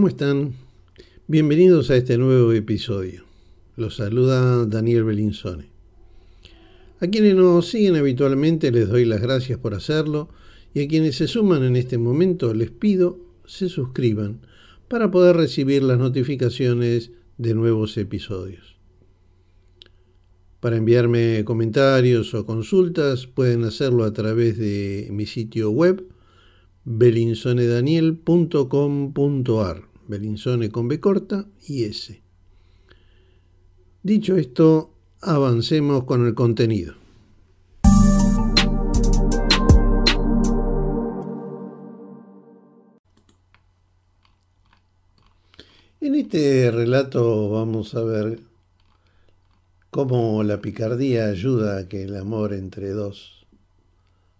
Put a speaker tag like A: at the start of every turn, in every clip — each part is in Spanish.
A: ¿cómo están? Bienvenidos a este nuevo episodio. Los saluda Daniel Belinzone. A quienes nos siguen habitualmente les doy las gracias por hacerlo y a quienes se suman en este momento les pido se suscriban para poder recibir las notificaciones de nuevos episodios. Para enviarme comentarios o consultas pueden hacerlo a través de mi sitio web belinsonedaniel.com.ar Belinsone con B corta y S. Dicho esto, avancemos con el contenido. En este relato vamos a ver cómo la picardía ayuda a que el amor entre dos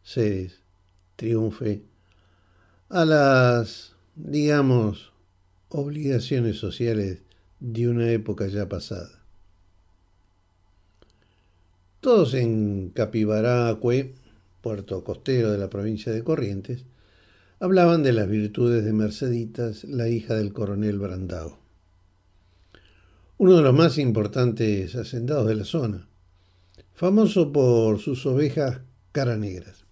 A: seres triunfe a las, digamos, obligaciones sociales de una época ya pasada. Todos en Capibaracue, puerto costero de la provincia de Corrientes, hablaban de las virtudes de Merceditas, la hija del coronel Brandao, uno de los más importantes hacendados de la zona, famoso por sus ovejas cara negras.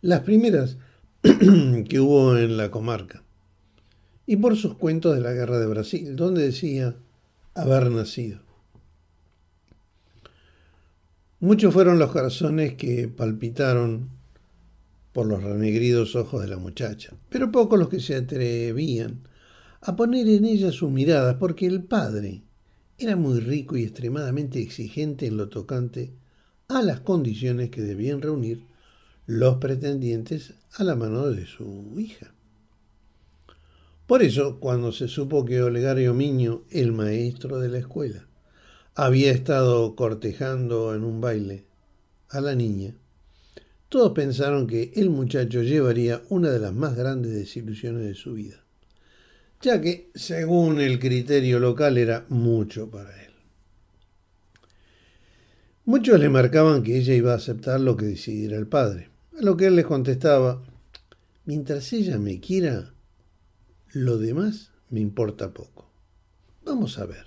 A: Las primeras que hubo en la comarca, y por sus cuentos de la guerra de Brasil, donde decía haber nacido. Muchos fueron los corazones que palpitaron por los renegridos ojos de la muchacha, pero pocos los que se atrevían a poner en ella sus miradas, porque el padre era muy rico y extremadamente exigente en lo tocante a las condiciones que debían reunir los pretendientes a la mano de su hija. Por eso, cuando se supo que Olegario Miño, el maestro de la escuela, había estado cortejando en un baile a la niña, todos pensaron que el muchacho llevaría una de las más grandes desilusiones de su vida, ya que, según el criterio local, era mucho para él. Muchos le marcaban que ella iba a aceptar lo que decidiera el padre, a lo que él les contestaba, mientras ella me quiera, lo demás me importa poco. Vamos a ver.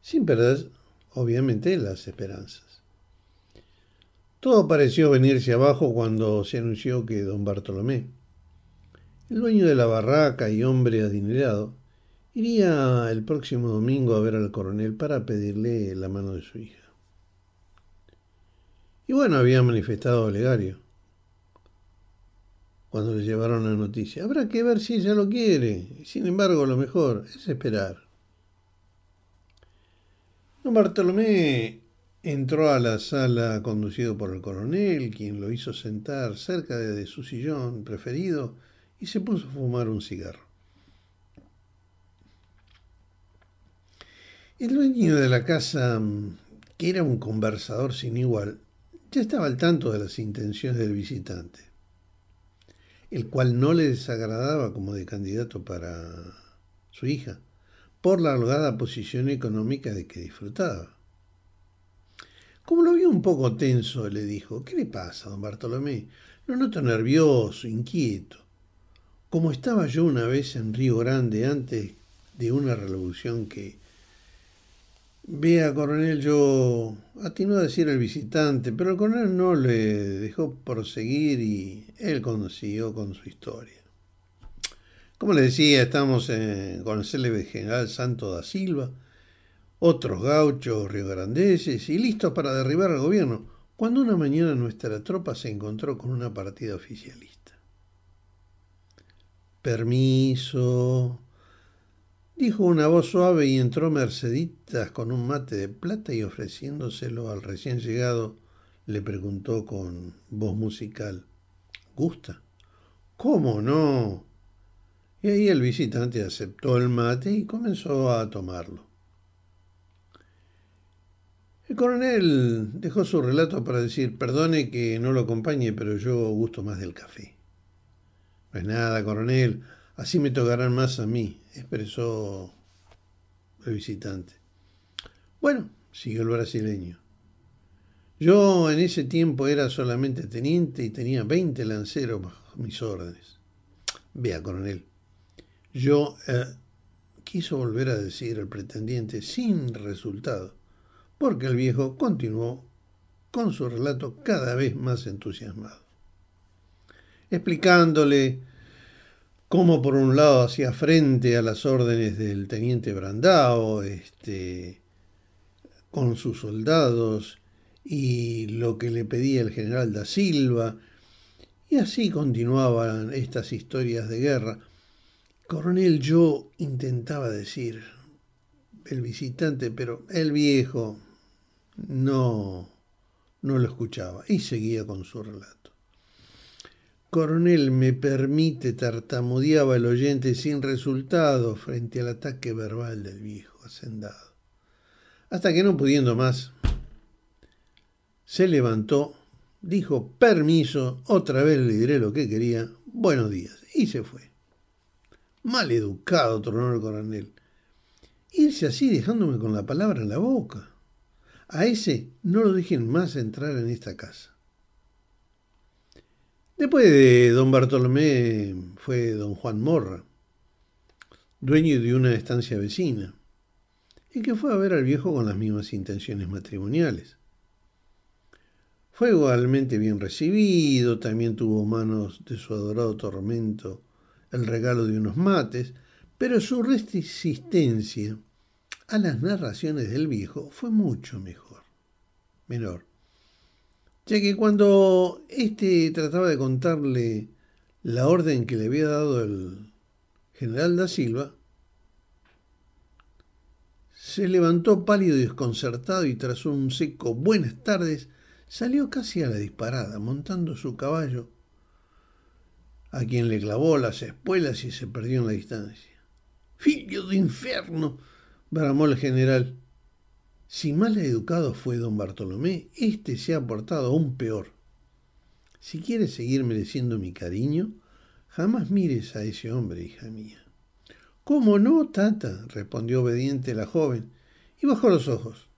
A: Sin perder, obviamente, las esperanzas. Todo pareció venirse abajo cuando se anunció que don Bartolomé, el dueño de la barraca y hombre adinerado, iría el próximo domingo a ver al coronel para pedirle la mano de su hija. Y bueno, había manifestado Olegario cuando le llevaron la noticia. Habrá que ver si ella lo quiere. Sin embargo, lo mejor es esperar. Don Bartolomé entró a la sala conducido por el coronel, quien lo hizo sentar cerca de su sillón preferido y se puso a fumar un cigarro. El dueño de la casa, que era un conversador sin igual, ya estaba al tanto de las intenciones del visitante, el cual no le desagradaba como de candidato para su hija, por la holgada posición económica de que disfrutaba. Como lo vio un poco tenso, le dijo, ¿qué le pasa, don Bartolomé? Lo noto nervioso, inquieto. Como estaba yo una vez en Río Grande antes de una revolución que Vea, coronel, yo atino a decir al visitante, pero el coronel no le dejó proseguir y él consiguió con su historia. Como le decía, estamos con el célebre general Santo da Silva, otros gauchos riograndeses y listos para derribar al gobierno, cuando una mañana nuestra tropa se encontró con una partida oficialista. Permiso, Dijo una voz suave y entró Merceditas con un mate de plata y ofreciéndoselo al recién llegado, le preguntó con voz musical, ¿Gusta? ¿Cómo no? Y ahí el visitante aceptó el mate y comenzó a tomarlo. El coronel dejó su relato para decir, perdone que no lo acompañe, pero yo gusto más del café. No es nada, coronel, Así me tocarán más a mí, expresó el visitante. Bueno, siguió el brasileño. Yo en ese tiempo era solamente teniente y tenía 20 lanceros bajo mis órdenes. Vea, coronel, yo eh, quiso volver a decir el pretendiente sin resultado, porque el viejo continuó con su relato cada vez más entusiasmado, explicándole cómo por un lado hacía frente a las órdenes del teniente Brandao, este, con sus soldados y lo que le pedía el general da Silva, y así continuaban estas historias de guerra. Coronel, yo intentaba decir, el visitante, pero el viejo no, no lo escuchaba y seguía con su relato. Coronel, me permite, tartamudeaba el oyente sin resultado frente al ataque verbal del viejo hacendado. Hasta que no pudiendo más, se levantó, dijo permiso, otra vez le diré lo que quería, buenos días, y se fue. Mal educado, tronó el coronel. Irse así dejándome con la palabra en la boca. A ese no lo dejen más entrar en esta casa. Después de don Bartolomé fue don Juan Morra, dueño de una estancia vecina, y que fue a ver al viejo con las mismas intenciones matrimoniales. Fue igualmente bien recibido, también tuvo manos de su adorado tormento el regalo de unos mates, pero su resistencia a las narraciones del viejo fue mucho mejor, menor ya que cuando éste trataba de contarle la orden que le había dado el general da Silva, se levantó pálido y desconcertado y tras un seco buenas tardes salió casi a la disparada, montando su caballo, a quien le clavó las espuelas y se perdió en la distancia. ¡Filho de infierno! bramó el general. Si mal educado fue don Bartolomé, éste se ha portado aún peor. Si quieres seguir mereciendo mi cariño, jamás mires a ese hombre, hija mía. ¿Cómo no, tata? respondió obediente la joven y bajó los ojos.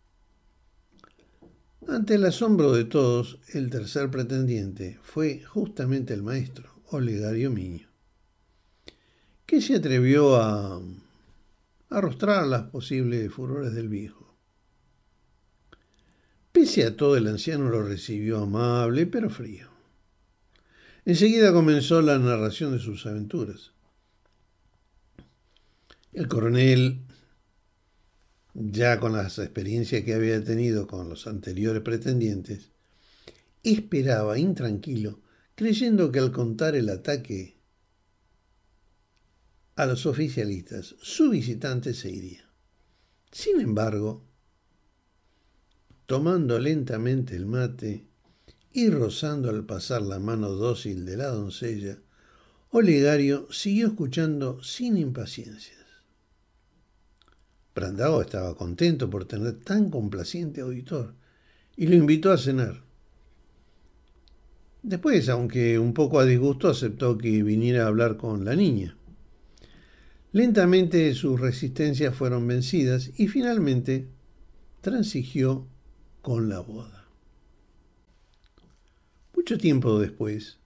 A: Ante el asombro de todos, el tercer pretendiente fue justamente el maestro, Olegario Miño, que se atrevió a arrostrar las posibles furores del viejo. A todo, el anciano lo recibió amable, pero frío. Enseguida comenzó la narración de sus aventuras. El coronel, ya con las experiencias que había tenido con los anteriores pretendientes, esperaba intranquilo, creyendo que al contar el ataque a los oficialistas, su visitante se iría. Sin embargo, tomando lentamente el mate y rozando al pasar la mano dócil de la doncella, Olegario siguió escuchando sin impaciencias. Brandao estaba contento por tener tan complaciente auditor y lo invitó a cenar. Después, aunque un poco a disgusto, aceptó que viniera a hablar con la niña. Lentamente sus resistencias fueron vencidas y finalmente transigió con la boda. Mucho tiempo después,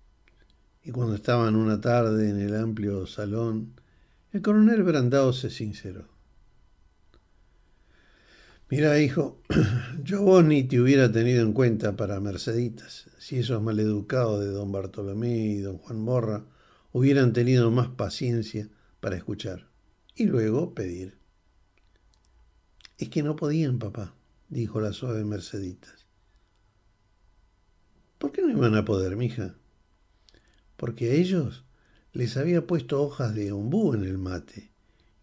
A: y cuando estaban una tarde en el amplio salón, el coronel Brandao se sinceró. Mira, hijo, yo vos ni te hubiera tenido en cuenta para Merceditas, si esos maleducados de don Bartolomé y don Juan Morra hubieran tenido más paciencia para escuchar y luego pedir. Es que no podían, papá dijo la suave Merceditas. ¿Por qué no iban a poder, mija? Porque a ellos les había puesto hojas de ombú en el mate.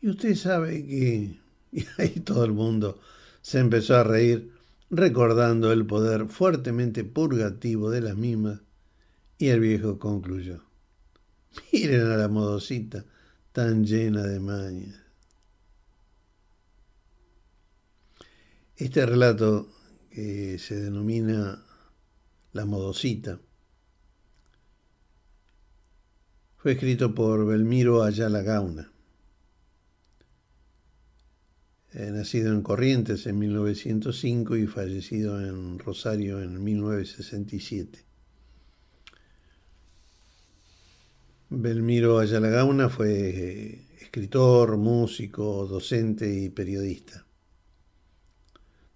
A: Y usted sabe que... Y ahí todo el mundo se empezó a reír, recordando el poder fuertemente purgativo de las mismas, y el viejo concluyó. Miren a la modosita, tan llena de mañas. Este relato, que se denomina La Modosita, fue escrito por Belmiro Ayala Gauna, eh, nacido en Corrientes en 1905 y fallecido en Rosario en 1967. Belmiro Ayala fue escritor, músico, docente y periodista.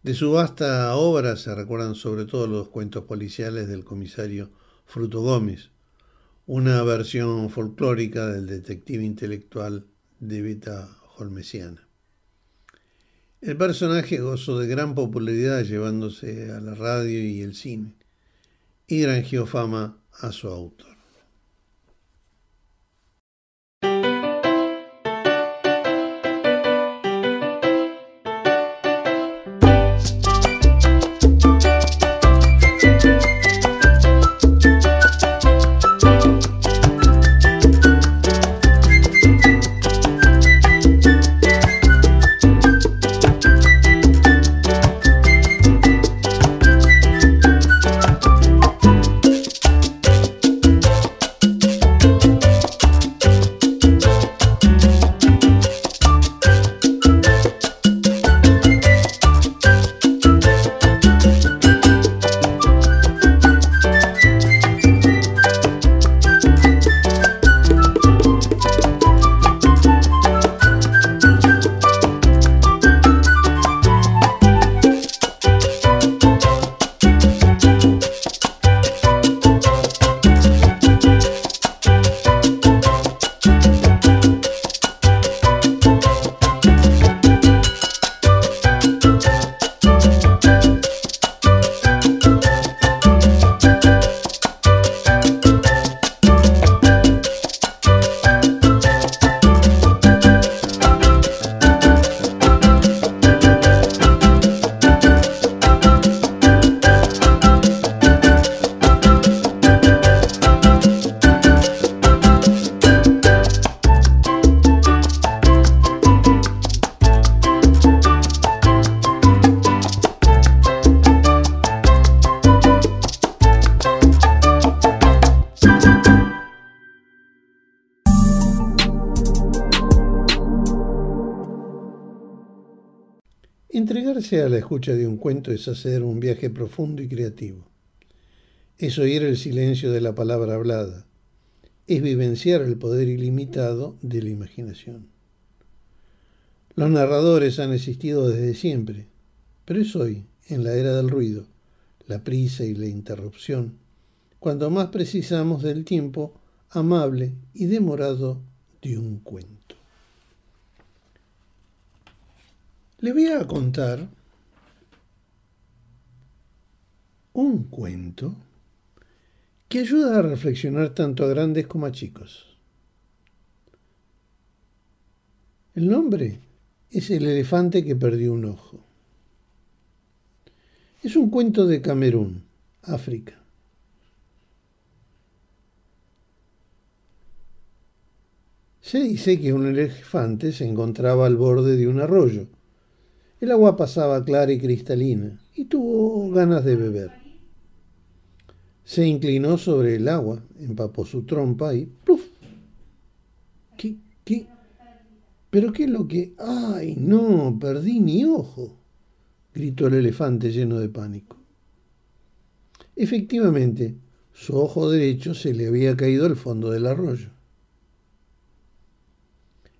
A: De su vasta obra se recuerdan sobre todo los cuentos policiales del comisario Fruto Gómez, una versión folclórica del detective intelectual de Beta Holmesiana. El personaje gozó de gran popularidad llevándose a la radio y el cine y granjeó fama a su autor. Entregarse a la escucha de un cuento es hacer un viaje profundo y creativo. Es oír el silencio de la palabra hablada. Es vivenciar el poder ilimitado de la imaginación. Los narradores han existido desde siempre, pero es hoy, en la era del ruido, la prisa y la interrupción, cuando más precisamos del tiempo amable y demorado de un cuento. Le voy a contar un cuento que ayuda a reflexionar tanto a grandes como a chicos. El nombre es El elefante que perdió un ojo. Es un cuento de Camerún, África. Se dice que un elefante se encontraba al borde de un arroyo el agua pasaba clara y cristalina y tuvo ganas de beber. Se inclinó sobre el agua, empapó su trompa y ¡pluf! ¿Qué? ¿Qué? ¿Pero qué es lo que... ¡Ay, no! Perdí mi ojo, gritó el elefante lleno de pánico. Efectivamente, su ojo derecho se le había caído al fondo del arroyo.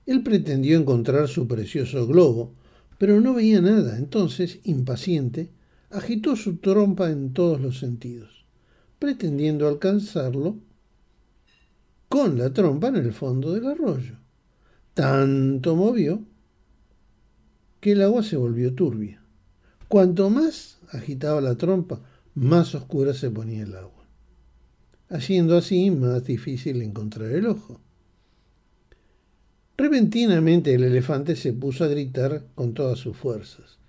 A: Él pretendió encontrar su precioso globo, pero no veía nada. Entonces, impaciente, agitó su trompa en todos los sentidos, pretendiendo alcanzarlo con la trompa en el fondo del arroyo. Tanto movió que el agua se volvió turbia. Cuanto más agitaba la trompa, más oscura se ponía el agua, haciendo así más difícil encontrar el ojo. Repentinamente el elefante se puso a gritar con todas sus fuerzas.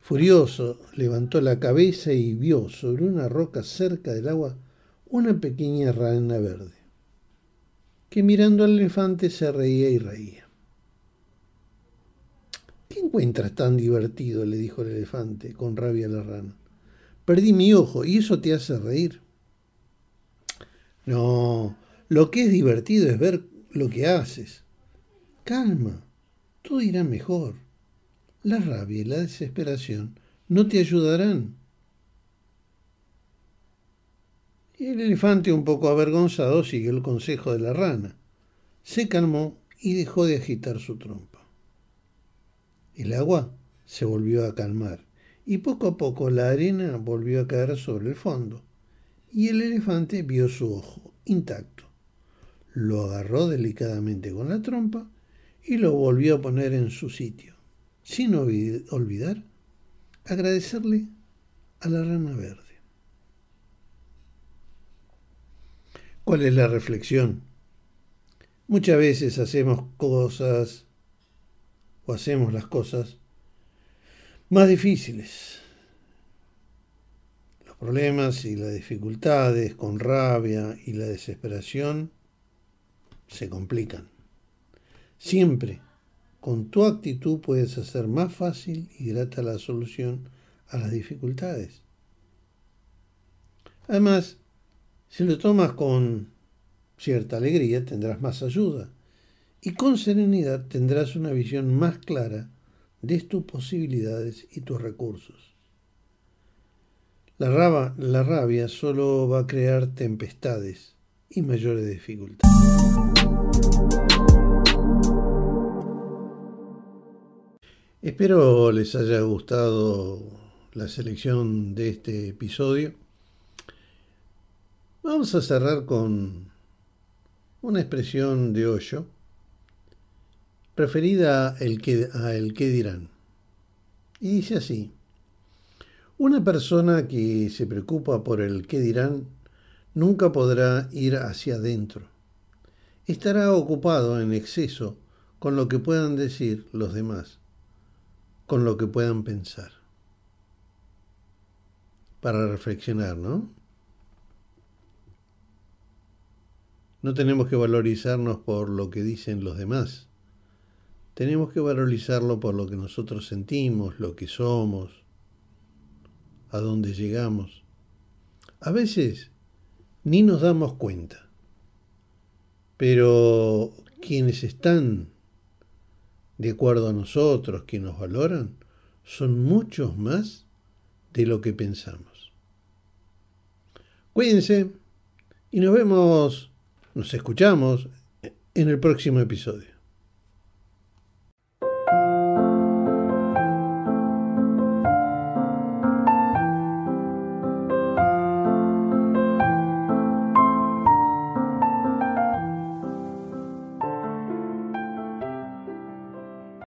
A: Furioso, levantó la cabeza y vio sobre una roca cerca del agua una pequeña rana verde, que mirando al elefante se reía y reía. ¿Qué encuentras tan divertido? le dijo el elefante con rabia a la rana. Perdí mi ojo y eso te hace reír. No, lo que es divertido es ver lo que haces. Calma, todo irá mejor. La rabia y la desesperación no te ayudarán. El elefante, un poco avergonzado, siguió el consejo de la rana. Se calmó y dejó de agitar su trompa. El agua se volvió a calmar y poco a poco la arena volvió a caer sobre el fondo y el elefante vio su ojo intacto. Lo agarró delicadamente con la trompa y lo volvió a poner en su sitio, sin olvidar agradecerle a la rana verde. ¿Cuál es la reflexión? Muchas veces hacemos cosas o hacemos las cosas más difíciles. Los problemas y las dificultades con rabia y la desesperación se complican. Siempre con tu actitud puedes hacer más fácil y grata la solución a las dificultades. Además, si lo tomas con cierta alegría, tendrás más ayuda y con serenidad tendrás una visión más clara de tus posibilidades y tus recursos. La, la rabia solo va a crear tempestades y mayores dificultades. Espero les haya gustado la selección de este episodio. Vamos a cerrar con una expresión de Hoyo referida a el que, a el que dirán. Y dice así, una persona que se preocupa por el que dirán nunca podrá ir hacia adentro. Estará ocupado en exceso con lo que puedan decir los demás con lo que puedan pensar. Para reflexionar, ¿no? No tenemos que valorizarnos por lo que dicen los demás. Tenemos que valorizarlo por lo que nosotros sentimos, lo que somos, a dónde llegamos. A veces ni nos damos cuenta, pero quienes están de acuerdo a nosotros, que nos valoran, son muchos más de lo que pensamos. Cuídense y nos vemos, nos escuchamos en el próximo episodio.